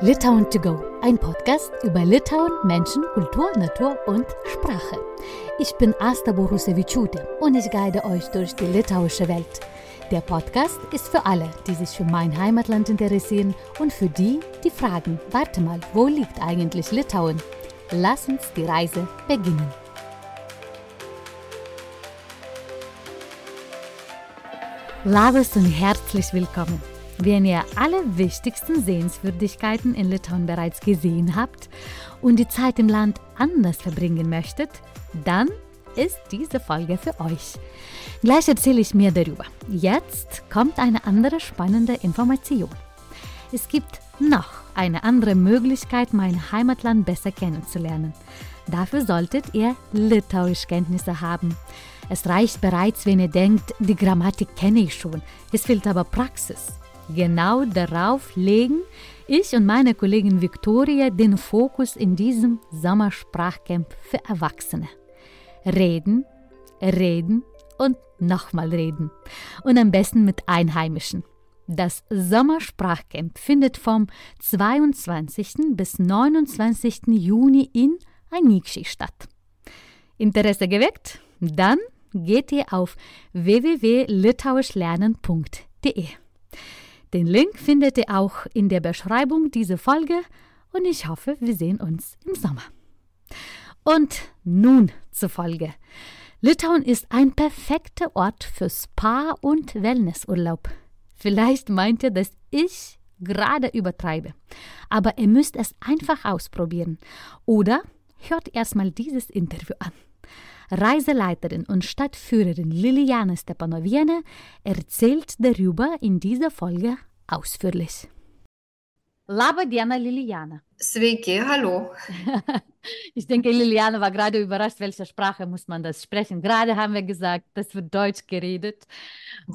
Litauen to go, ein Podcast über Litauen, Menschen, Kultur, Natur und Sprache. Ich bin Asta Borusevičiūtė und ich guide euch durch die litauische Welt. Der Podcast ist für alle, die sich für mein Heimatland interessieren und für die, die fragen, warte mal, wo liegt eigentlich Litauen? Lass uns die Reise beginnen. Labes und herzlich willkommen. Wenn ihr alle wichtigsten Sehenswürdigkeiten in Litauen bereits gesehen habt und die Zeit im Land anders verbringen möchtet, dann ist diese Folge für euch. Gleich erzähle ich mehr darüber. Jetzt kommt eine andere spannende Information. Es gibt noch eine andere Möglichkeit, mein Heimatland besser kennenzulernen. Dafür solltet ihr Litauischkenntnisse haben. Es reicht bereits, wenn ihr denkt, die Grammatik kenne ich schon. Es fehlt aber Praxis. Genau darauf legen ich und meine Kollegin Viktoria den Fokus in diesem Sommersprachcamp für Erwachsene. Reden, reden und nochmal reden. Und am besten mit Einheimischen. Das Sommersprachcamp findet vom 22. bis 29. Juni in Anikshi statt. Interesse geweckt? Dann geht ihr auf www.litauischlernen.de. Den Link findet ihr auch in der Beschreibung dieser Folge und ich hoffe, wir sehen uns im Sommer. Und nun zur Folge. Litauen ist ein perfekter Ort für Spa- und Wellnessurlaub. Vielleicht meint ihr, dass ich gerade übertreibe. Aber ihr müsst es einfach ausprobieren. Oder hört erstmal dieses Interview an. Reiseleiterin und Stadtführerin Liliana Stepanoviene erzählt darüber in dieser Folge ausführlich. Laba diena, Liliana. Sveiki, hallo. ich denke, Liliana war gerade überrascht, welche Sprache muss man das sprechen. Gerade haben wir gesagt, das wird Deutsch geredet.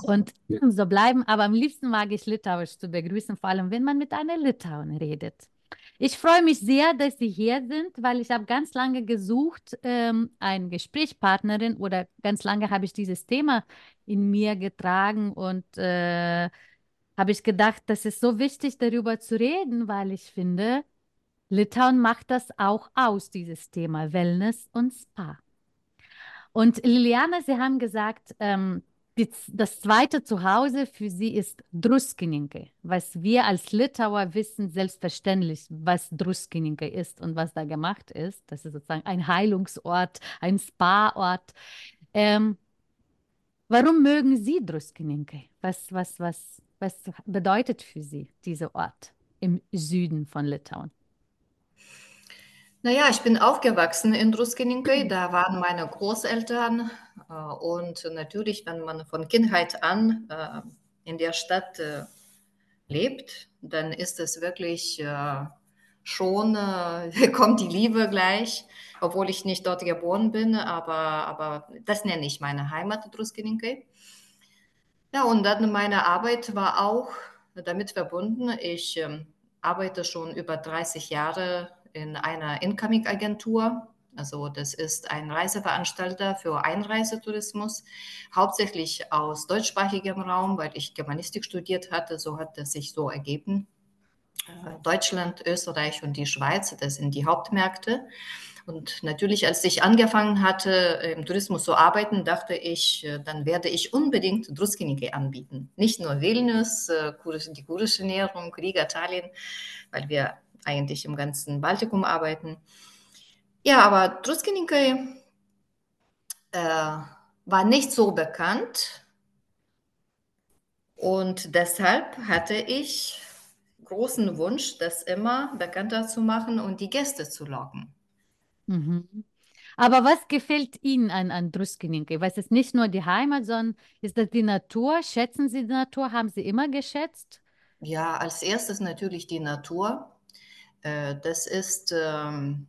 Und so bleiben, aber am liebsten mag ich Litauisch zu begrüßen, vor allem wenn man mit einer Litauin redet. Ich freue mich sehr, dass Sie hier sind, weil ich habe ganz lange gesucht, ähm, eine Gesprächspartnerin oder ganz lange habe ich dieses Thema in mir getragen und äh, habe ich gedacht, das ist so wichtig, darüber zu reden, weil ich finde, Litauen macht das auch aus, dieses Thema Wellness und Spa. Und Liliana, Sie haben gesagt, ähm, die, das zweite Zuhause für sie ist Druskininkai, was wir als Litauer wissen selbstverständlich, was Druskininkai ist und was da gemacht ist. Das ist sozusagen ein Heilungsort, ein Spa-Ort. Ähm, warum mögen Sie Druskininkai? Was, was, was, was bedeutet für Sie dieser Ort im Süden von Litauen? Naja, ich bin aufgewachsen in Druskininkai, da waren meine Großeltern äh, und natürlich, wenn man von Kindheit an äh, in der Stadt äh, lebt, dann ist es wirklich schon, kommt die Liebe gleich, obwohl ich nicht dort geboren bin, aber, aber das nenne ich meine Heimat, Druskininkai. Ja, und dann meine Arbeit war auch damit verbunden. Ich ähm, arbeite schon über 30 Jahre in einer Incoming-Agentur. Also das ist ein Reiseveranstalter für Einreisetourismus, hauptsächlich aus deutschsprachigem Raum, weil ich Germanistik studiert hatte. So hat es sich so ergeben. Äh, Deutschland, Österreich und die Schweiz, das sind die Hauptmärkte. Und natürlich, als ich angefangen hatte, im Tourismus zu arbeiten, dachte ich, äh, dann werde ich unbedingt Druskiniki anbieten. Nicht nur Vilnius, äh, die kurische Ernährung, Riga, Tallinn, weil wir eigentlich im ganzen Baltikum arbeiten. Ja, aber Truskininkai äh, war nicht so bekannt und deshalb hatte ich großen Wunsch, das immer bekannter zu machen und die Gäste zu locken. Mhm. Aber was gefällt Ihnen an, an Druskininkai? Was ist nicht nur die Heimat, sondern ist das die Natur? Schätzen Sie die Natur? Haben Sie immer geschätzt? Ja, als erstes natürlich die Natur. Äh, das ist ähm,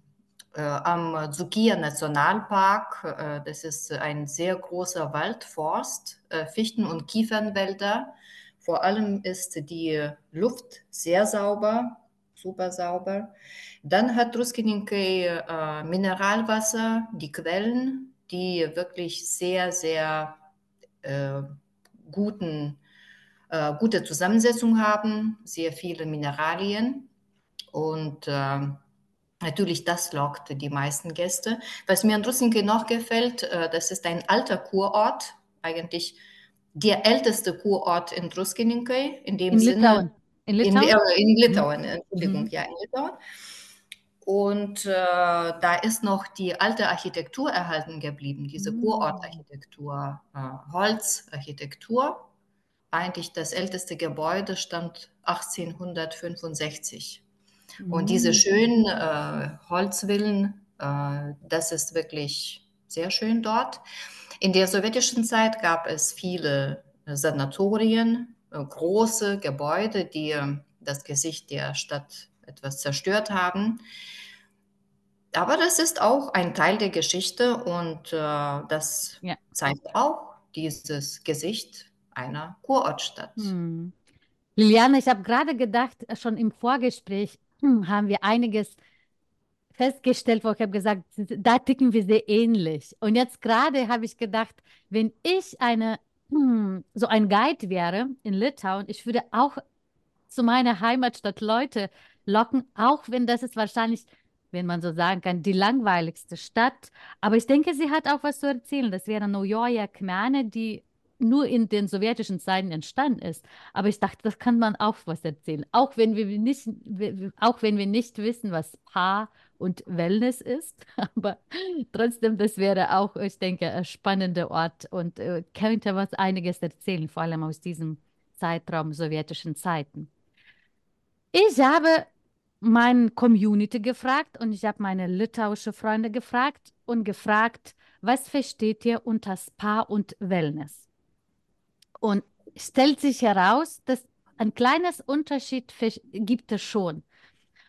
äh, am Zugia Nationalpark. Äh, das ist ein sehr großer Waldforst, Fichten- und Kiefernwälder. Vor allem ist die Luft sehr sauber, super sauber. Dann hat Truskininkai Mineralwasser, die Quellen, die wirklich sehr, sehr äh, guten, äh, gute Zusammensetzung haben, sehr viele Mineralien. Und äh, natürlich, das lockt die meisten Gäste. Was mir an Drussinke noch gefällt, äh, das ist ein alter Kurort, eigentlich der älteste Kurort in Druskininkai, in dem In Sinne. Litauen. In In, Litauen? äh, in Litauen, Entschuldigung, Mhm. ja, in Litauen. Und äh, da ist noch die alte Architektur erhalten geblieben, diese Mm. Kurortarchitektur, äh, Holzarchitektur. Eigentlich das älteste Gebäude stammt 1865. Und diese Mm. schönen äh, Holzvillen, äh, das ist wirklich sehr schön dort. In der sowjetischen Zeit gab es viele Sanatorien, äh, große Gebäude, die äh, das Gesicht der Stadt etwas zerstört haben. Aber das ist auch ein Teil der Geschichte und äh, das Ja. zeigt auch dieses Gesicht einer Kurortstadt. Hm. Liliane, ich habe gerade gedacht, äh, schon im Vorgespräch haben wir einiges festgestellt, wo ich habe gesagt, da ticken wir sehr ähnlich. Und jetzt gerade habe ich gedacht, wenn ich eine, hm, so ein Guide wäre in Litauen, ich würde auch zu meiner Heimatstadt Leute locken, auch wenn das ist wahrscheinlich, wenn man so sagen kann, die langweiligste Stadt. Aber ich denke, sie hat auch was zu erzählen. Das wäre Neuoja Kmene, die nur in den sowjetischen Zeiten entstanden ist. Aber ich dachte, das kann man auch was erzählen. Auch wenn wir nicht, auch wenn wir nicht wissen, was Spa und Wellness ist. Aber trotzdem, das wäre auch, ich denke, ein spannender Ort und äh, könnte was einiges erzählen, vor allem aus diesem Zeitraum sowjetischen Zeiten. Ich habe meine Community gefragt und ich habe meine litauische Freunde gefragt und gefragt, was versteht ihr unter Spa und Wellness? Und stellt sich heraus, dass ein kleines Unterschied gibt es schon.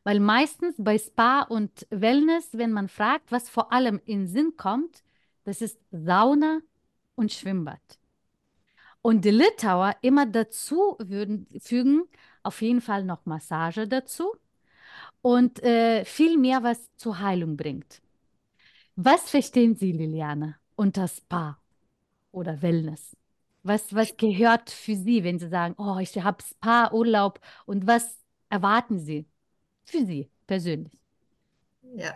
Weil meistens bei Spa und Wellness, wenn man fragt, was vor allem in Sinn kommt, das ist Sauna und Schwimmbad. Und die Litauer immer dazu würden fügen, auf jeden Fall noch Massage dazu und äh, viel mehr, was zur Heilung bringt. Was verstehen Sie, Liliane, unter Spa oder Wellness? Was, was gehört für Sie, wenn Sie sagen, oh, ich habe Spa-Urlaub und was erwarten Sie für Sie persönlich? Ja.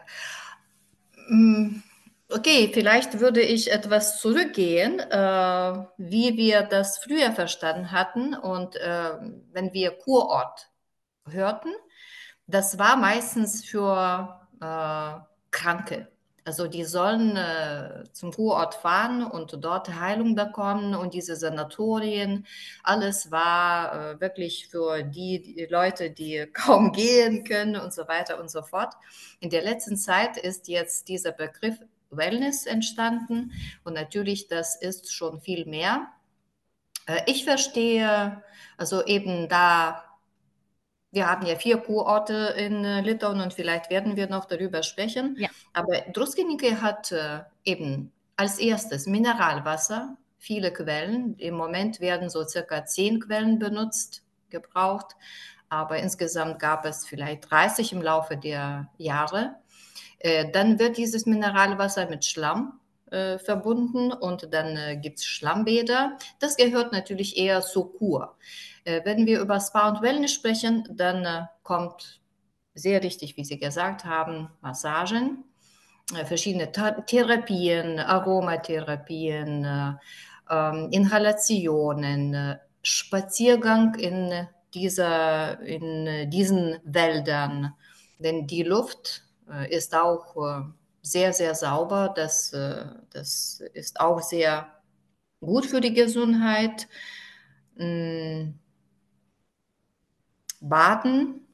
Mm, Okay, vielleicht würde ich etwas zurückgehen, äh, wie wir das früher verstanden hatten. Und äh, wenn wir Kurort hörten, das war meistens für äh, Kranke. Also die sollen äh, zum Kurort fahren und dort Heilung bekommen und diese Sanatorien, alles war äh, wirklich für die, die Leute, die kaum gehen können und so weiter und so fort. In der letzten Zeit ist jetzt dieser Begriff Wellness entstanden und natürlich, das ist schon viel mehr. Äh, Ich verstehe, also eben da wir haben ja vier Kurorte in äh, Litauen und vielleicht werden wir noch darüber sprechen. Ja. Aber Druskinike hat äh, eben als erstes Mineralwasser, viele Quellen. Im Moment werden so circa zehn Quellen benutzt, gebraucht. Aber insgesamt gab es vielleicht 30 im Laufe der Jahre. Äh, dann wird dieses Mineralwasser mit Schlamm äh, verbunden und dann äh, gibt es Schlammbäder. Das gehört natürlich eher zur Kur. Äh, wenn wir über Spa und Wellness sprechen, dann äh, kommt sehr richtig, wie Sie gesagt haben, Massagen, äh, verschiedene Ta Therapien, Aromatherapien, äh, ähm, Inhalationen, äh, Spaziergang in, dieser, in diesen Wäldern, denn die Luft ist auch sehr, sehr sauber. Das, äh, das ist auch sehr gut für die Gesundheit. Mm, Baden,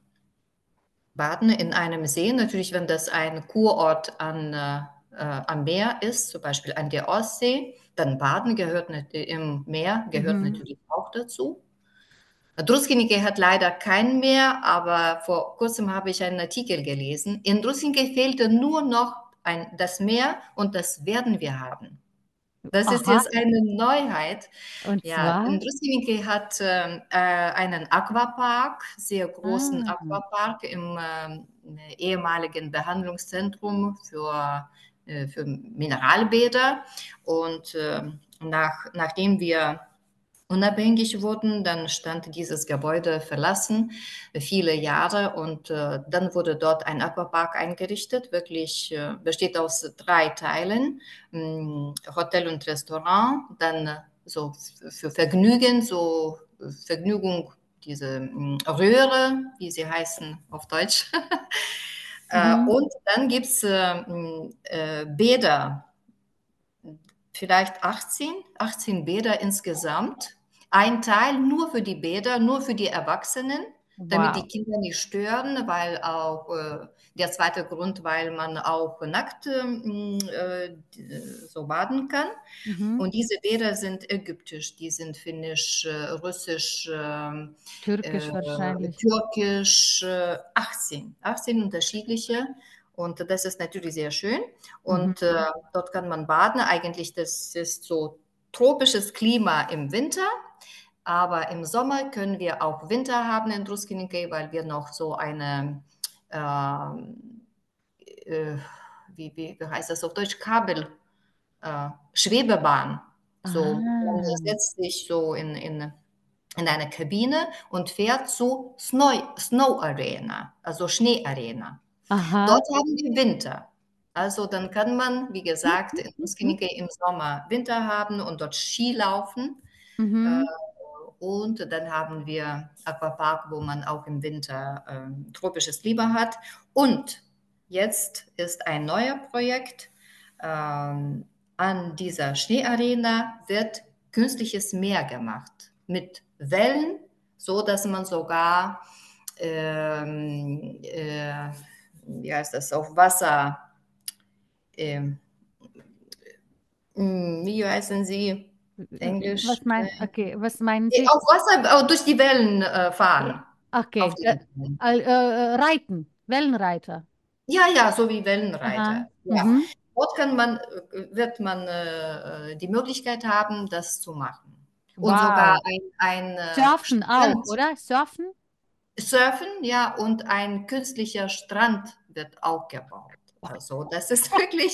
Baden in einem See, natürlich, wenn das ein Kurort an, äh, äh, am Meer ist, zum Beispiel an der Ostsee, dann Baden gehört nat- im Meer gehört Mhm. natürlich auch dazu. Druskinike hat leider kein Meer, aber vor kurzem habe ich einen Artikel gelesen. In Druskinike fehlte nur noch ein, das Meer und das werden wir haben. Das ist Aha. jetzt eine Neuheit. Und Ja, zwar? hat ähm, äh, einen Aquapark, sehr großen Ah. Aquapark im ähm, ehemaligen Behandlungszentrum für, äh, für Mineralbäder. Und ähm, nach, nachdem wir unabhängig wurden, dann stand dieses Gebäude verlassen, viele Jahre und äh, dann wurde dort ein Aquapark eingerichtet, wirklich äh, besteht aus drei Teilen, mh, hm, Hotel und Restaurant, dann äh, so für Vergnügen, so Vergnügung, diese mh, hm, Röhre, wie sie heißen auf Deutsch. Äh, mhm. und dann gibt es äh, äh, Bäder, vielleicht 18, 18 Bäder insgesamt. Ein Teil nur für die Bäder, nur für die Erwachsenen, wow. damit die Kinder nicht stören, weil auch äh, der zweite Grund, weil man auch nackt ähm, äh, so baden kann. Mhm. Und diese Bäder sind ägyptisch, die sind finnisch, äh, russisch, ähm, türkisch wahrscheinlich. Türkisch, 18, 18 unterschiedliche. Und das ist natürlich sehr schön. Und mhm. äh, dort kann man baden. Eigentlich, das ist so tropisches Klima im Winter. Aber im Sommer können wir auch Winter haben in Druskinike, weil wir noch so eine, äh, äh, wie, wie, heißt das auf Deutsch, Kabel, äh, Schwebebahn. So, ah. man setzt sich so in, in, in eine Kabine und fährt zu Snow, Snow Arena, also Schneearena. Aha. Dort haben wir Winter. Also dann kann man, wie gesagt, in Muskinike im Sommer Winter haben und dort Ski laufen. Mhm. Äh, und dann haben wir Aquapark, wo man auch im Winter äh, tropisches Klima hat. Und jetzt ist ein neuer Projekt. Ähm, an dieser Schneearena wird künstliches Meer gemacht mit Wellen, so dass man sogar ähm, äh, wie heißt das, auf Wasser, äh, wie heißen sie? Englisch. Was, mein, äh, okay, was meinen Sie? Auf Wasser durch die Wellen äh, fahren. Okay, äh, äh, reiten, Wellenreiter. Ja, ja, so wie Wellenreiter. Ja. Mhm. Dort kann man, äh, wird man äh, die Möglichkeit haben, das zu machen. Und wow. sogar ein, ein Surfen auch, oder? Surfen? Surfen, ja, und ein künstlicher Strand wird auch gebaut. Also das ist wirklich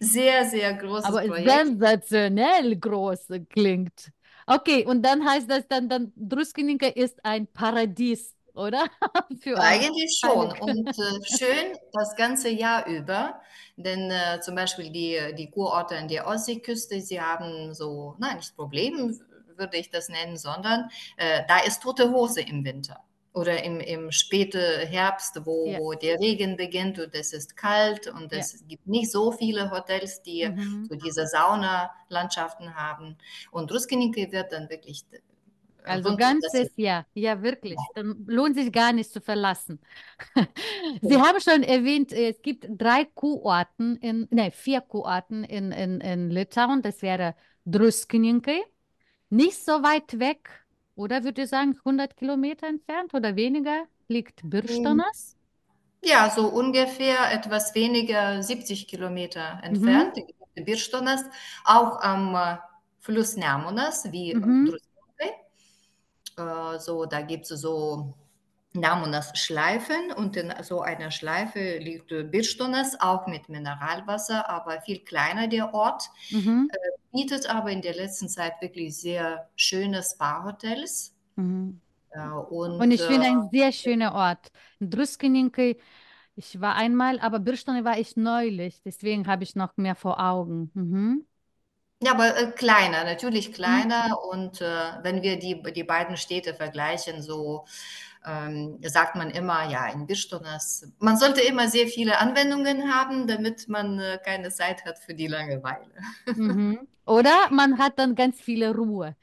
sehr, sehr großes Aber Projekt. sensationell groß klingt. Okay, und dann heißt das dann, dann Druskininka ist ein Paradies, oder? Für Eigentlich schon und äh, schön das ganze Jahr über, denn äh, zum Beispiel die, die Kurorte an der Ostseeküste, sie haben so, nein, nicht Probleme, würde ich das nennen, sondern äh, da ist tote Hose im Winter oder im, im späten Herbst, wo, ja. wo der Regen beginnt und es ist kalt und es ja. gibt nicht so viele Hotels, die mhm. so diese Saunalandschaften haben. Und Ruskinike wird dann wirklich. Äh, also ganzes Jahr, ja wirklich. Dann lohnt sich gar nicht zu verlassen. Sie haben schon erwähnt, es gibt drei Kurorten, in, nein, vier Kurorten in, in, in Litauen. Das wäre Druskininkai, nicht so weit weg oder würde ihr sagen, 100 Kilometer entfernt oder weniger liegt Birstonas? Ja, so ungefähr etwas weniger 70 Kilometer entfernt, mhm. Birstonas, auch am äh, Fluss Nemunas, wie mhm. Äh, so, da gibt es so Namunas Schleifen und in so einer Schleife liegt Birstonas, auch mit Mineralwasser, aber viel kleiner der Ort. Mhm. Äh, bietet aber in der letzten Zeit wirklich sehr schöne Spa-Hotels. Mhm. Äh, und, und, ich finde ein sehr schöner Ort. Druskininkai, ich war einmal, aber Birstone war ich neulich, deswegen habe ich noch mehr vor Augen. Mhm. Ja, aber äh, kleiner, natürlich kleiner. Mhm. Und äh, wenn wir die, die beiden Städte vergleichen, so ähm, sagt man immer, ja, in Birstonas, man sollte immer sehr viele Anwendungen haben, damit man äh, keine Zeit hat für die Langeweile. Mhm. Oder man hat dann ganz viele Ruhe,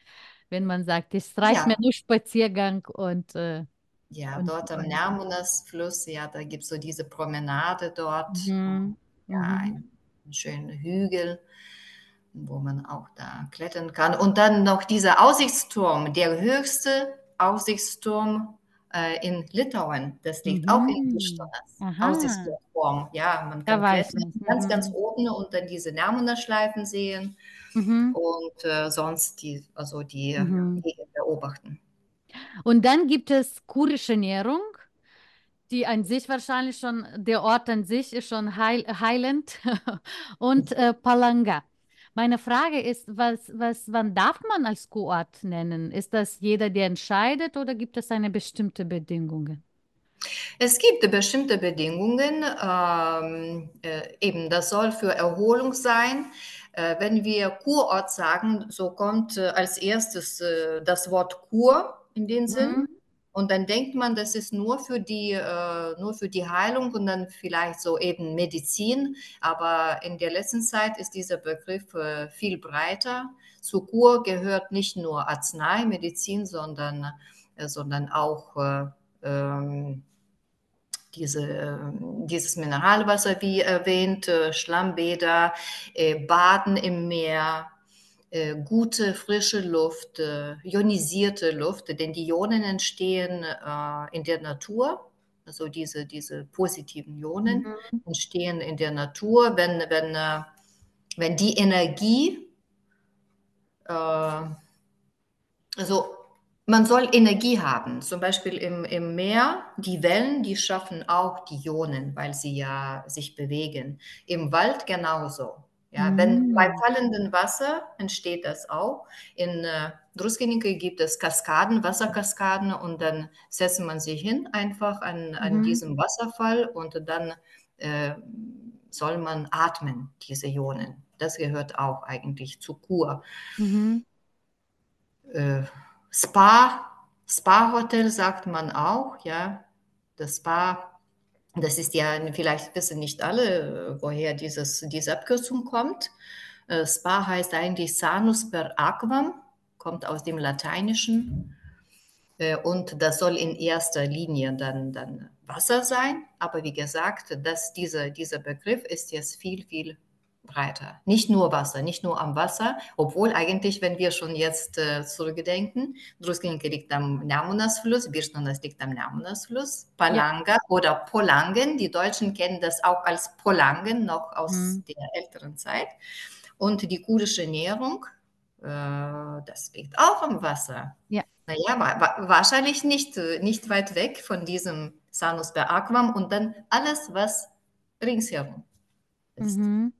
wenn man sagt, es reicht ja. mir nur Spaziergang und äh, ja, und, dort am Nermunas-Fluss, ja, da gibt es so diese Promenade dort. Mhm. Ja, mhm. ein, ein schöner Hügel wo man auch da klettern kann. Und dann noch dieser Aussichtsturm, der höchste Aussichtsturm äh, in Litauen. Das liegt mhm. auch in Kristonas. Aussichtsplattform. Ja, man kann ganz, ganz mhm. oben und dann diese Namunderschleifen sehen mhm. und äh, sonst die, also die mhm. beobachten. Und dann gibt es kurische Ernährung, die an sich wahrscheinlich schon, der Ort an sich ist schon heil, heilend und äh, Palanga. Meine Frage ist, was, was, wann darf man als Kurort nennen? Ist das jeder, der entscheidet oder gibt es eine bestimmte Bedingungen? Es gibt bestimmte Bedingungen. Ähm, äh, eben, das soll für Erholung sein. Äh, wenn wir Kurort sagen, so kommt äh, als erstes äh, das Wort Kur in den Sinn. Mhm. Und dann denkt man, das ist nur für die, äh, nur für die Heilung und dann vielleicht so eben Medizin. Aber in der letzten Zeit ist dieser Begriff äh, viel breiter. Zur Kur gehört nicht nur Arznei, sondern, äh, sondern auch äh, ähm, diese, dieses Mineralwasser, wie erwähnt, äh, Schlammbäder, Baden im Meer, äh, gute frische Luft, äh, ionisierte Luft, denn die Ionen entstehen äh, in der Natur. Also diese, diese positiven Ionen mhm. entstehen in der Natur, wenn, wenn, äh, wenn die Energie, äh, also man soll Energie haben. Zum Beispiel im, im Meer, die Wellen, die schaffen auch die Ionen, weil sie ja sich bewegen. Im Wald genauso. Ja, mm. wenn bei fallendem Wasser entsteht das auch. In äh, Druskenicke gibt es Kaskaden, Wasserkaskaden und dann setzt man sich hin einfach an, an mm. diesem Wasserfall und dann äh, soll man atmen, diese Ionen. Das gehört auch eigentlich zur Kur. Mm äh, Spa, Spa-Hotel sagt man auch, ja. Das Spa das ist ja, vielleicht wissen nicht alle, woher dieses, diese Abkürzung kommt. Äh, Spa heißt eigentlich Sanus per Aquam, kommt aus dem Lateinischen. Äh, und das soll in erster Linie dann, dann Wasser sein. Aber wie gesagt, dass dieser, dieser Begriff ist jetzt viel, viel breiter. Nicht nur Wasser, nicht nur am Wasser, obwohl eigentlich, wenn wir schon jetzt äh, zurückdenken, Druskelinke liegt am Namunasfluss, Birschnonas liegt am Namunasfluss, Palanga ja. oder Polangen, die Deutschen kennen das auch als Polangen, noch aus mhm. der älteren Zeit. Und die kurdische Ernährung, äh, das liegt auch am Wasser. Ja. Naja, wa wa wahrscheinlich nicht, äh, nicht weit weg von diesem Sanus per Aquam und dann alles, was ringsherum ist. Mhm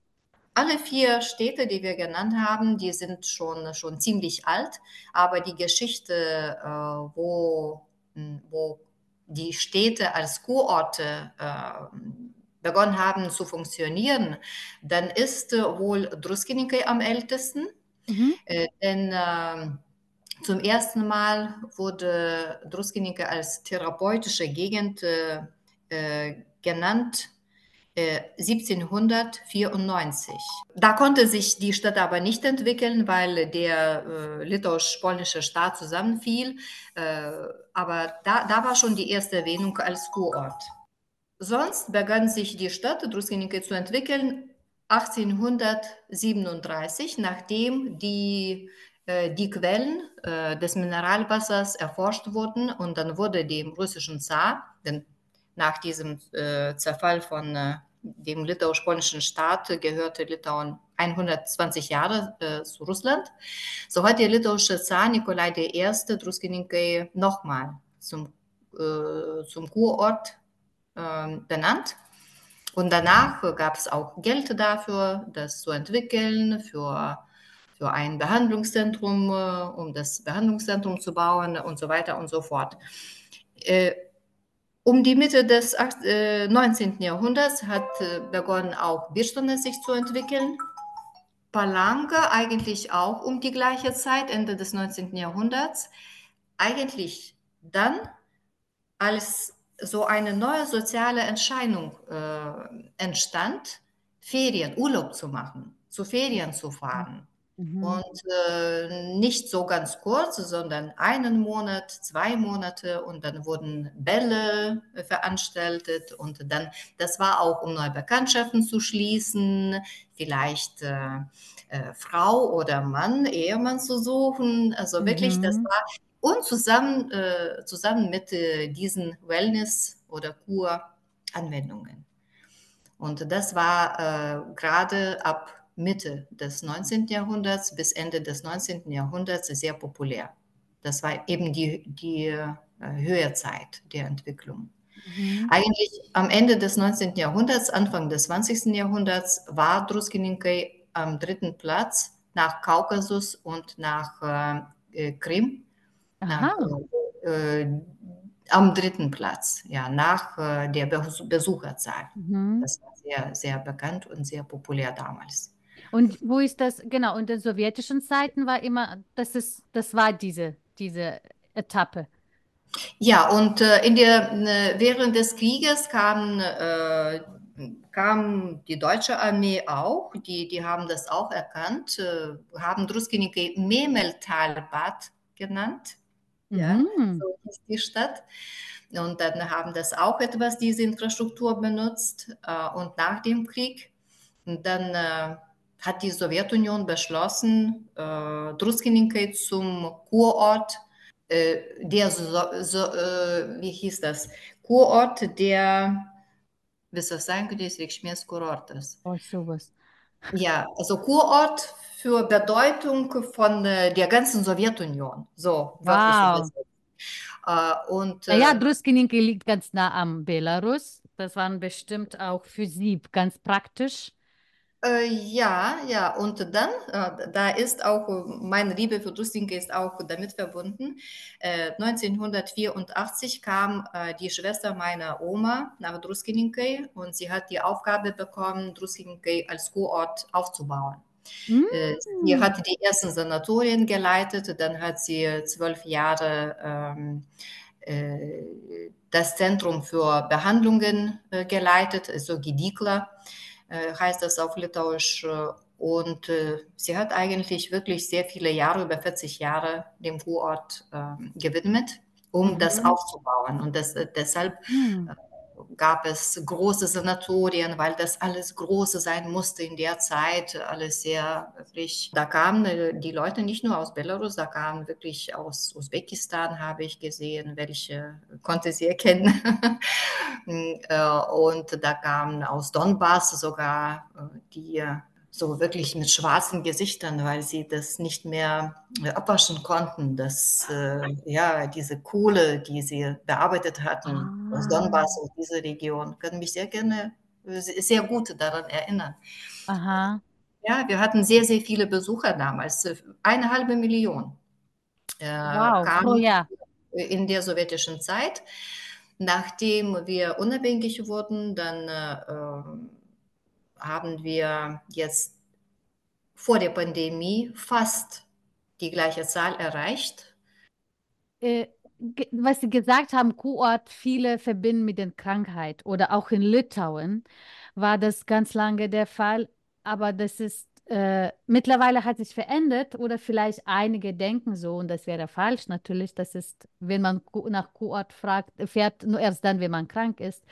alle vier Städte, die wir genannt haben, die sind schon, schon ziemlich alt, aber die Geschichte, äh, wo, hm, wo die Städte als Kurorte äh, begonnen haben zu funktionieren, dann ist äh, wohl Druskinike am ältesten. Mhm. Äh, denn ähm, zum ersten Mal wurde Druskinike als therapeutische Gegend äh, äh, genannt 1794. Äh, da konnte sich die Stadt aber nicht entwickeln, weil der äh, litauisch-polnische Staat zusammenfiel. Äh, aber da, da war schon die erste Erwähnung als Kurort. Sonst begann sich die Stadt Druskinike zu entwickeln 1837, nachdem die, äh, die Quellen äh, des Mineralwassers erforscht wurden und dann wurde dem russischen Zar, denn nach diesem äh, Zerfall von äh, dem litauisch-polnischen Staat gehörte Litauen 120 Jahre äh, zu Russland. So hat der litauische Zar Nikolai I. Druskininkai nochmal zum, äh, zum Kurort äh, benannt. Und danach gab es auch Geld dafür, das zu entwickeln, für, für ein Behandlungszentrum, äh, um das Behandlungszentrum zu bauen und so weiter und so fort. Um die Mitte des 19. Äh, Jahrhunderts hat äh, begonnen auch Birstone sich zu entwickeln. Palanca eigentlich auch um die gleiche Zeit, Ende des 19. Jahrhunderts. Eigentlich dann, als so eine neue soziale Entscheidung äh, entstand, Ferien, Urlaub zu machen, zu Ferien zu fahren. Mhm. Und äh, nicht so ganz kurz, sondern einen Monat, zwei Monate und dann wurden Bälle äh, veranstaltet und dann, das war auch, um neue Bekanntschaften zu schließen, vielleicht äh, äh Frau oder Mann, Ehemann zu suchen. Also wirklich, mhm. das war, und zusammen, äh, zusammen mit äh, diesen Wellness- oder Kur-Anwendungen. Und das war gerade ab Mitte des 19. Jahrhunderts bis Ende des 19. Jahrhunderts sehr populär. Das war eben die, die äh, Höherzeit der Entwicklung. Mhm. Eigentlich am Ende des 19. Jahrhunderts, Anfang des 20. Jahrhunderts war Druskininkai am dritten Platz nach Kaukasus und nach äh, Krim. Nach, äh, am dritten Platz, ja, nach äh, der Besucherzahl. Mhm. Das war sehr, sehr bekannt und sehr populär damals. Und wo ist das, genau, in den sowjetischen Zeiten war immer, das ist, das war diese, diese Etappe. Ja, und äh, in der, äh, während des Krieges kam, äh, kam die deutsche Armee auch, die, die haben das auch erkannt, äh, haben Druskinike Memeltalbad genannt. Ja, mhm. so ist die Stadt. Und dann haben das auch etwas, diese Infrastruktur benutzt. Äh, und nach dem Krieg, dann äh, hat die Sowjetunion beschlossen, äh, Druskininkai zum Kurort, äh, der, so, so, äh, wie hieß das, Kurort der Visasąjunginės reikšmės kurortas. Oh, sowas. Ja, also Kurort für Bedeutung von äh, der ganzen Sowjetunion. So, wow. Äh, und, äh, naja, Druskininke liegt ganz nah am Belarus. Das war bestimmt auch für Sie ganz praktisch. Äh, ja, ja, und dann, äh, da ist auch, äh, meine Liebe für Druskinke ist auch damit verbunden. 1984 äh, kam äh, die Schwester meiner Oma nach Druskininke und sie hat die Aufgabe bekommen, Druskininke als Kurort aufzubauen. Mm. Sie hat die ersten Sanatorien geleitet, dann hat sie zwölf Jahre ähm, das Zentrum für Behandlungen geleitet, also Gedikla. Äh, heißt das auf Litauisch. Äh, und äh, sie hat eigentlich wirklich sehr viele Jahre, über 40 Jahre, dem Kurort äh, gewidmet, um mhm. das aufzubauen. Und das, deshalb mhm gab es große Sanatorien, weil das alles große sein musste in der Zeit, alles sehr wirklich. Da kamen äh, die Leute nicht nur aus Belarus, da kamen wirklich aus Usbekistan, habe ich gesehen, welche konnte sie erkennen. Äh, und da kamen aus Donbass sogar äh, die so wirklich mit schwarzen Gesichtern, weil sie das nicht mehr äh, abwaschen konnten. Das, äh, ja, diese Kohle, die sie bearbeitet hatten ah. aus Donbass, aus dieser Region, können mich sehr gerne, äh, sehr gut daran erinnern. Aha. Ja, wir hatten sehr, sehr viele Besucher damals, äh, eine halbe Million. Äh, wow, kamen oh, ja. in der sowjetischen Zeit. Nachdem wir unabhängig wurden, dann äh, haben wir jetzt vor der Pandemie fast die gleiche Zahl erreicht. Äh, was Sie gesagt haben, Kurort, viele verbinden mit der Krankheit oder auch in Litauen war das ganz lange der Fall, aber das ist äh, mittlerweile hat sich verändert oder vielleicht einige denken so und das wäre falsch natürlich. Das ist, wenn man nach Kurort fragt, fährt nur erst dann, wenn man krank ist.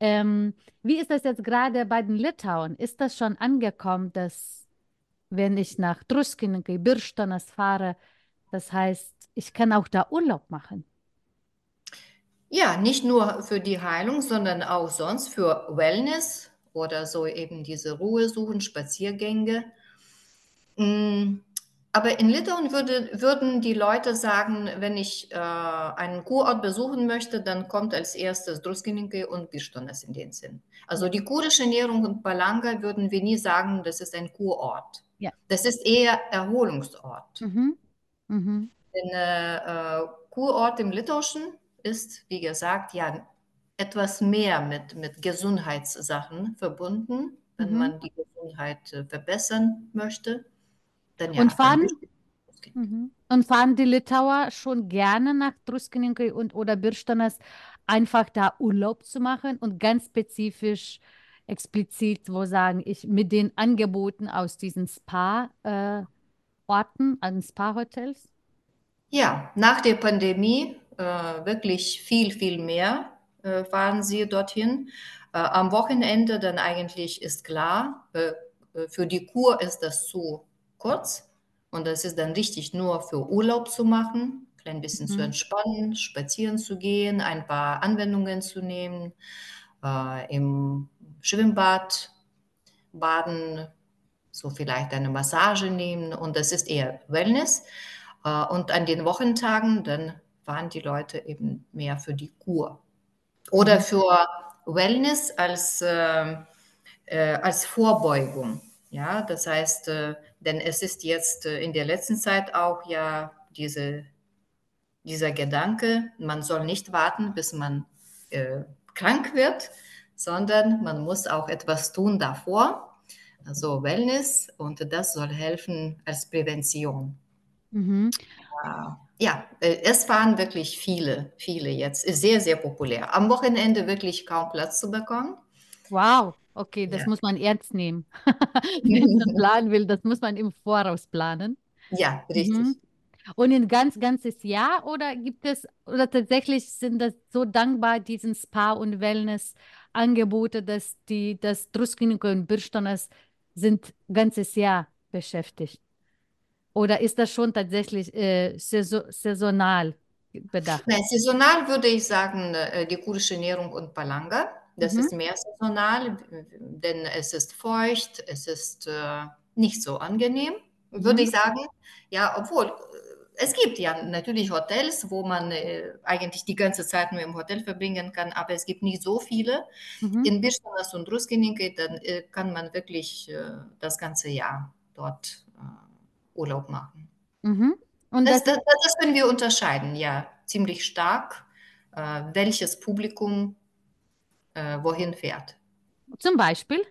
Ähm, wie ist das jetzt gerade bei den Litauen? Ist das schon angekommen, dass wenn ich nach Druskininkai, Birštonas fahre, das heißt, ich kann auch da Urlaub machen? Ja, nicht nur für die Heilung, sondern auch sonst für Wellness oder so eben diese Ruhe suchen, Spaziergänge. Mm, aber in Litauen würde, würden die Leute sagen, wenn ich äh, einen Kurort besuchen möchte, dann kommt als erstes Druskininkai und Birštonas in den Sinn. Also die kurische Ernährung und Palanga würden wir nie sagen, das ist ein Kurort. Ja. Das ist eher Erholungsort. Mhm. Mhm. Denn äh, äh, Kurort im Litauischen ist, wie gesagt, ja etwas mehr mit, mit Gesundheitssachen verbunden, wenn mhm. man die Gesundheit äh, verbessern möchte. Dann ja, und, fahren, mhm. und fahren die Litauer schon gerne nach Druskininkai und oder Birštonas, einfach da Urlaub zu machen und ganz spezifisch explizit, wo sagen ich, mit den Angeboten aus diesen Spa-Orten, äh, an Spa-Hotels? Ja, nach der Pandemie äh, wirklich viel, viel mehr fahren sie dorthin. Äh, am Wochenende dann eigentlich ist klar, äh, für die Kur ist das zu kurz und das ist dann richtig nur für Urlaub zu machen, ein klein bisschen mhm. zu entspannen, spazieren zu gehen, ein paar Anwendungen zu nehmen, äh, im Schwimmbad baden, so vielleicht eine Massage nehmen und das ist eher Wellness. Äh, und an den Wochentagen, dann fahren die Leute eben mehr für die Kur oder mhm. für Wellness als, äh, äh, als Vorbeugung. Ja, das heißt, äh, denn es ist jetzt äh, in der letzten Zeit auch ja diese, dieser Gedanke, man soll nicht warten, bis man äh, krank wird, sondern man muss auch etwas tun davor, also Wellness, und das soll helfen als Prävention. Mhm. Ja, äh, es waren wirklich viele, viele jetzt, ist sehr, sehr populär. Am Wochenende wirklich kaum Platz zu bekommen. Wow, okay, das ja. muss man ernst nehmen. Wenn man planen will, das muss man im Voraus planen. Ja, richtig. Mhm. Und ein ganz, ganzes Jahr oder gibt es, oder tatsächlich sind das so dankbar, diesen Spa- und Wellness-Angebote, dass die, das Truskiniko und Birstonas sind ganzes Jahr beschäftigt? Oder ist das schon tatsächlich äh, saisonal bedacht? Nein, saisonal würde ich sagen, äh, die kurdische Ernährung und Palanga. Das mhm. ist mehr saisonal, denn es ist feucht, es ist äh, nicht so angenehm, würde mhm. ich sagen. Ja, obwohl es gibt ja natürlich Hotels, wo man äh, eigentlich die ganze Zeit nur im Hotel verbringen kann, aber es gibt nicht so viele. Mhm. In Birstanas und Ruskinike, dann äh, kann man wirklich äh, das ganze Jahr dort äh, Urlaub machen. Mhm. Und das, das, das, das, können wir unterscheiden, ja, ziemlich stark, äh, welches Publikum äh, wohin fährt. Zum Beispiel?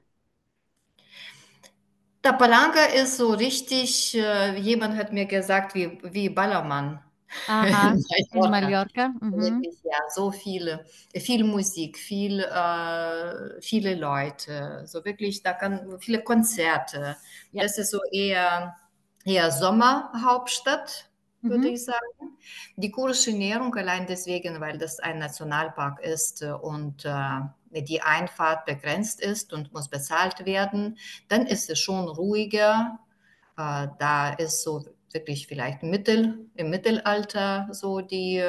Der Palanga ist so richtig, äh, jemand hat mir gesagt, wie, wie Ballermann. Aha, in Mallorca. Mhm. ja, so viele, viel Musik, viel, äh, viele Leute, so wirklich, da kann viele Konzerte. Ja. Das ist so eher, eher Sommerhauptstadt, würde mhm. ich sagen. Die kurdische Ernährung allein deswegen, weil das ein Nationalpark ist und äh, die Einfahrt begrenzt ist und muss bezahlt werden, dann ist es schon ruhiger. Äh, da ist so wirklich vielleicht Mittel, im Mittelalter so die,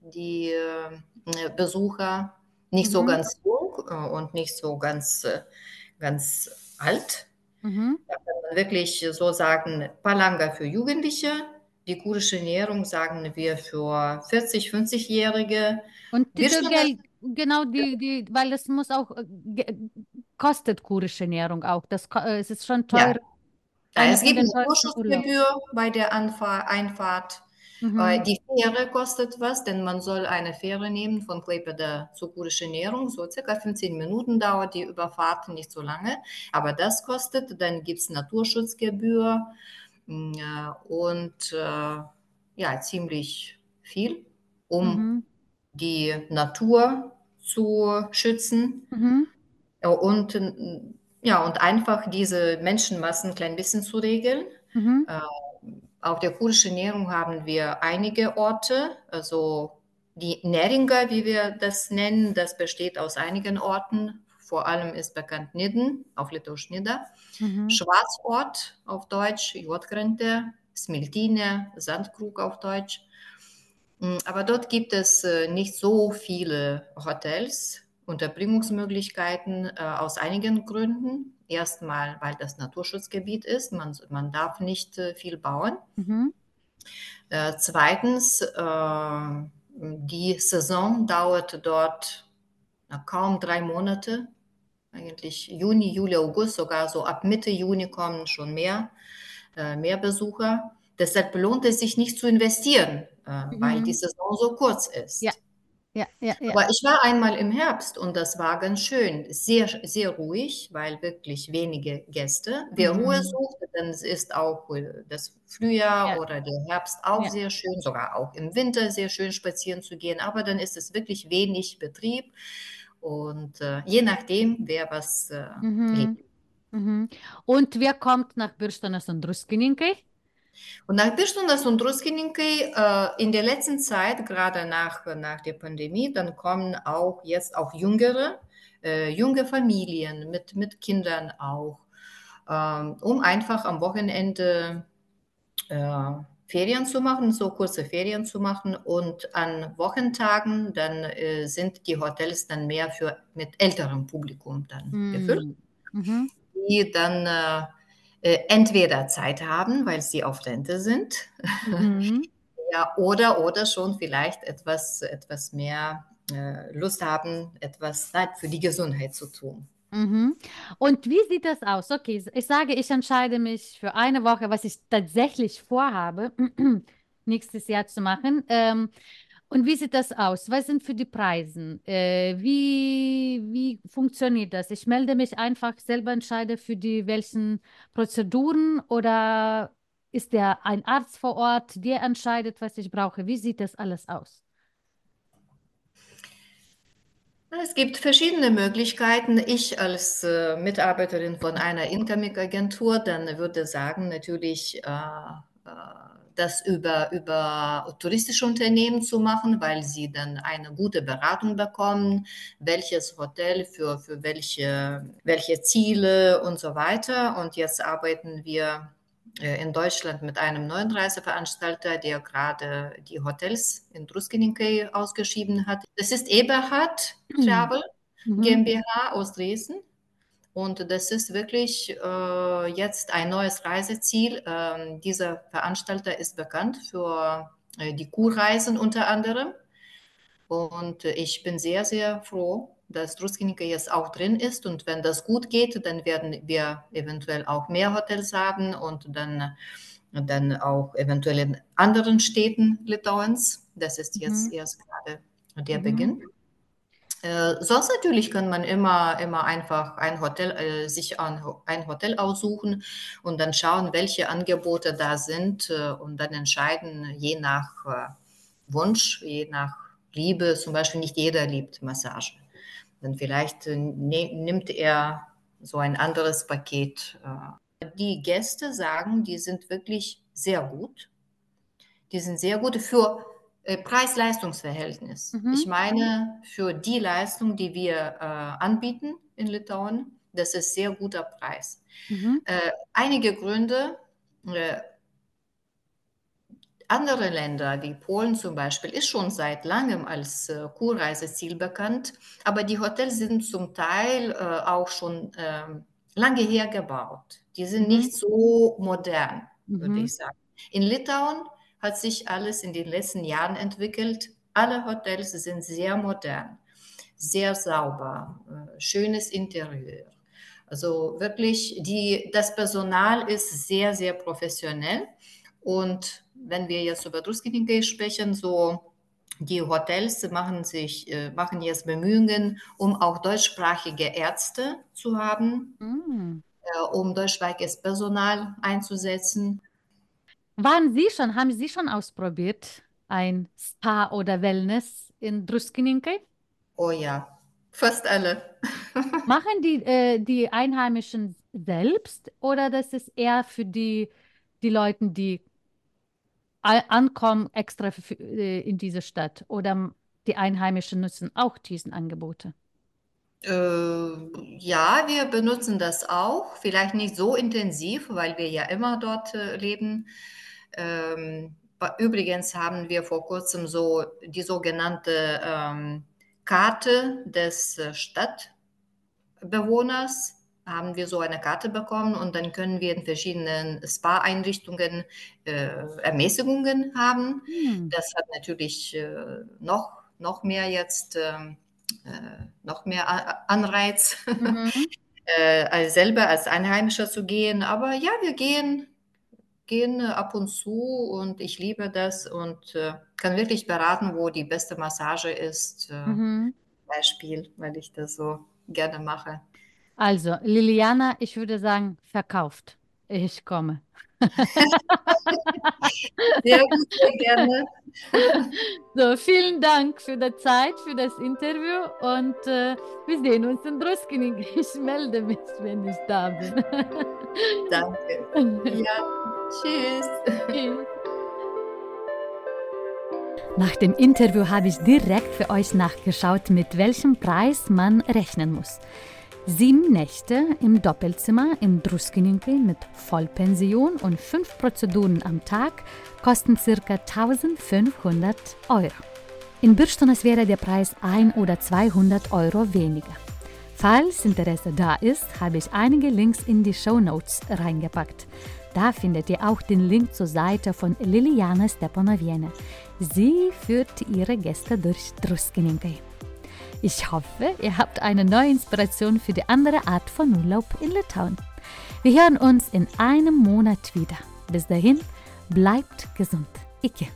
die äh, Besucher, nicht mhm. so ganz jung äh, und nicht so ganz, ganz alt. Mhm. Da kann man wirklich so sagen, Palanga für Jugendliche, die kurdische Ernährung sagen wir für 40, 50-Jährige. Und die Türkei, genau, die, die, weil es muss auch, äh, kostet kurdische Ernährung auch. Das, äh, es ist schon teuer. Ja. Ja, es gibt eine Vorschussgebühr bei der Anfahr Einfahrt. Mhm. Äh, die Fähre kostet was, denn man soll eine Fähre nehmen von Klaipeda zur kurdischen Ernährung. So circa 15 Minuten dauert die Überfahrt, nicht so lange. Aber das kostet. Dann gibt es Naturschutzgebühr mm, und äh, ja, ziemlich viel, um mhm die Natur zu schützen mhm. und, ja, und einfach diese Menschenmassen ein klein bisschen zu regeln. Mhm. Äh, auf der kurdischen Ernährung haben wir einige Orte, also die Neringa, wie wir das nennen, das besteht aus einigen Orten. Vor allem ist bekannt Nidden, auf Litauisch Nida, mhm. Schwarzort auf Deutsch, Jodgrente, Smiltine, Sandkrug auf Deutsch. Hm, aber dort gibt es äh, nicht so viele Hotels, Unterbringungsmöglichkeiten äh, aus einigen Gründen. Erstmal, weil das Naturschutzgebiet ist, man, man darf nicht äh, viel bauen. Mhm. zweitens, die Saison dauert dort kaum drei Monate, eigentlich Juni, Juli, August, sogar so ab Mitte Juni kommen schon mehr, mehr Besucher. Deshalb lohnt es sich nicht zu investieren, äh, mhm. weil die Saison so kurz ist. Ja. Ja, ja, ja. Aber ich war einmal im Herbst und das war ganz schön. Sehr, sehr ruhig, weil wirklich wenige Gäste. Wer mhm. Ruhe sucht, dann ist auch das Frühjahr ja. oder der Herbst auch ja. sehr schön, sogar auch im Winter sehr schön spazieren zu gehen. Aber dann ist es wirklich wenig Betrieb und äh, je nachdem, wer was äh, mhm. Mhm. Und wer kommt nach Bürstanas und Ruskininkai? Und nach Birstunas und Druskininkai äh, in der letzten Zeit, gerade nach, nach der Pandemie, dann kommen auch jetzt auch jüngere, äh, junge Familien mit, mit Kindern auch, ähm, um einfach am Wochenende äh, Ferien zu machen, so kurze Ferien zu machen. Und an Wochentagen dann äh, sind die Hotels dann mehr für mit älterem Publikum dann mm. gefüllt, mhm. die dann äh, entweder Zeit haben, weil sie auf Rente sind, mhm. ja, oder, oder schon vielleicht etwas, etwas mehr äh, Lust haben, etwas für die Gesundheit zu tun. Mhm. Und wie sieht das aus? Okay, ich sage, ich entscheide mich für eine Woche, was ich tatsächlich vorhabe, nächstes Jahr zu machen. Ähm, und wie sieht das aus? Was sind für die Preise? Äh, wie, wie funktioniert das? Ich melde mich einfach, selber entscheide für die welchen Prozeduren oder ist der ein Arzt vor Ort, der entscheidet, was ich brauche? Wie sieht das alles aus? Es gibt verschiedene Möglichkeiten. Ich als äh, Mitarbeiterin von einer Incoming-Agentur, dann würde sagen, natürlich äh, äh, das über, über touristische Unternehmen zu machen, weil sie dann eine gute Beratung bekommen, welches Hotel für, für welche, welche Ziele und so weiter. Und jetzt arbeiten wir äh, in Deutschland mit einem neuen Reiseveranstalter, der gerade die Hotels in Druskininkai ausgeschrieben hat. Das ist Eberhard mhm. Travel mhm. GmbH aus Dresden. Und das ist wirklich äh, jetzt ein neues Reiseziel. Ähm, dieser Veranstalter ist bekannt für äh, die Kurreisen unter anderem. Und ich bin sehr, sehr froh, dass Druskininkai jetzt auch drin ist. Und wenn das gut geht, dann werden wir eventuell auch mehr Hotels haben und dann, dann auch eventuell in anderen Städten Litauens. Das ist jetzt mhm. erst gerade der mhm. Beginn. Äh, sonst natürlich kann man immer, immer einfach ein Hotel, äh, sich ein, ein Hotel aussuchen und dann schauen, welche Angebote da sind äh, und dann entscheiden, je nach äh, Wunsch, je nach Liebe. Zum Beispiel nicht jeder liebt Massage. Dann vielleicht äh, ne, nimmt er so ein anderes Paket. Äh. Die Gäste sagen, die sind wirklich sehr gut. Die sind sehr gut für Preis-Leistungs-Verhältnis. Mhm. Ich meine, für die Leistung, die wir äh, anbieten in Litauen, das ist sehr guter Preis. Mhm. Äh, einige Gründe, äh, andere Länder wie Polen zum Beispiel ist schon seit langem als äh, Kurreiseziel bekannt, aber die Hotels sind zum Teil äh, auch schon äh, lange her gebaut. Die sind mhm. nicht so modern, würde mhm. ich sagen. In Litauen hat sich alles in den letzten Jahren entwickelt. Alle Hotels sind sehr modern, sehr sauber, äh, schönes Interieur. Also wirklich, die, das Personal ist sehr, sehr professionell und wenn wir jetzt über Druskininkai sprechen, so die Hotels machen sich, äh, machen jetzt Bemühungen, um auch deutschsprachige Ärzte zu haben, mm. äh, um deutschsprachiges Personal einzusetzen. Waren Sie schon, haben Sie schon ausprobiert, ein Spa oder Wellness in Druskininkai? Oh ja, fast alle. Machen die, äh, die Einheimischen selbst oder das ist eher für die, die Leute, die ankommen extra für, äh, in diese Stadt oder die Einheimischen nutzen auch diesen Angebote? Äh, ja, wir benutzen das auch, vielleicht nicht so intensiv, weil wir ja immer dort äh, leben. Ähm, übrigens haben wir vor kurzem so die sogenannte ähm, Karte des äh, Stadtbewohners haben wir so eine Karte bekommen und dann können wir in verschiedenen Spa-Einrichtungen äh, Ermäßigungen haben. Hm. Das hat natürlich äh, noch, noch mehr jetzt, ähm, äh, noch mehr Anreiz, mhm. Äh, als selber als Einheimischer zu gehen. Aber ja, wir gehen, gehen ab und zu und ich liebe das und äh, kann wirklich beraten, wo die beste Massage ist. Äh, mhm. Beispiel, weil ich das so gerne mache. Also, Liliana, ich würde sagen, verkauft. Ich komme. Sehr gut, sehr gerne. So, vielen Dank für die Zeit, für das Interview und äh, wir sehen uns in Druskining. Ich melde mich, wenn ich da bin. Danke. Ja, tschüss. tschüss. Nach dem Interview habe ich direkt für euch nachgeschaut, mit welchem Preis man rechnen muss. Sieben Nächte im Doppelzimmer in Druskininkai mit Vollpension und fünf Prozeduren am Tag kosten ca. 1500 Euro. In Birstonas wäre der Preis 1 oder 200 Euro weniger. Falls Interesse da ist, habe ich einige Links in die Show Notes reingepackt. Da findet ihr auch den Link zur Seite von Liliana Stepanoviene. Sie führt ihre Gäste durch Druskininkai. Ich hoffe, ihr habt eine neue Inspiration für die andere Art von Urlaub in Litauen. Wir hören uns in einem Monat wieder. Bis dahin, bleibt gesund. Ike.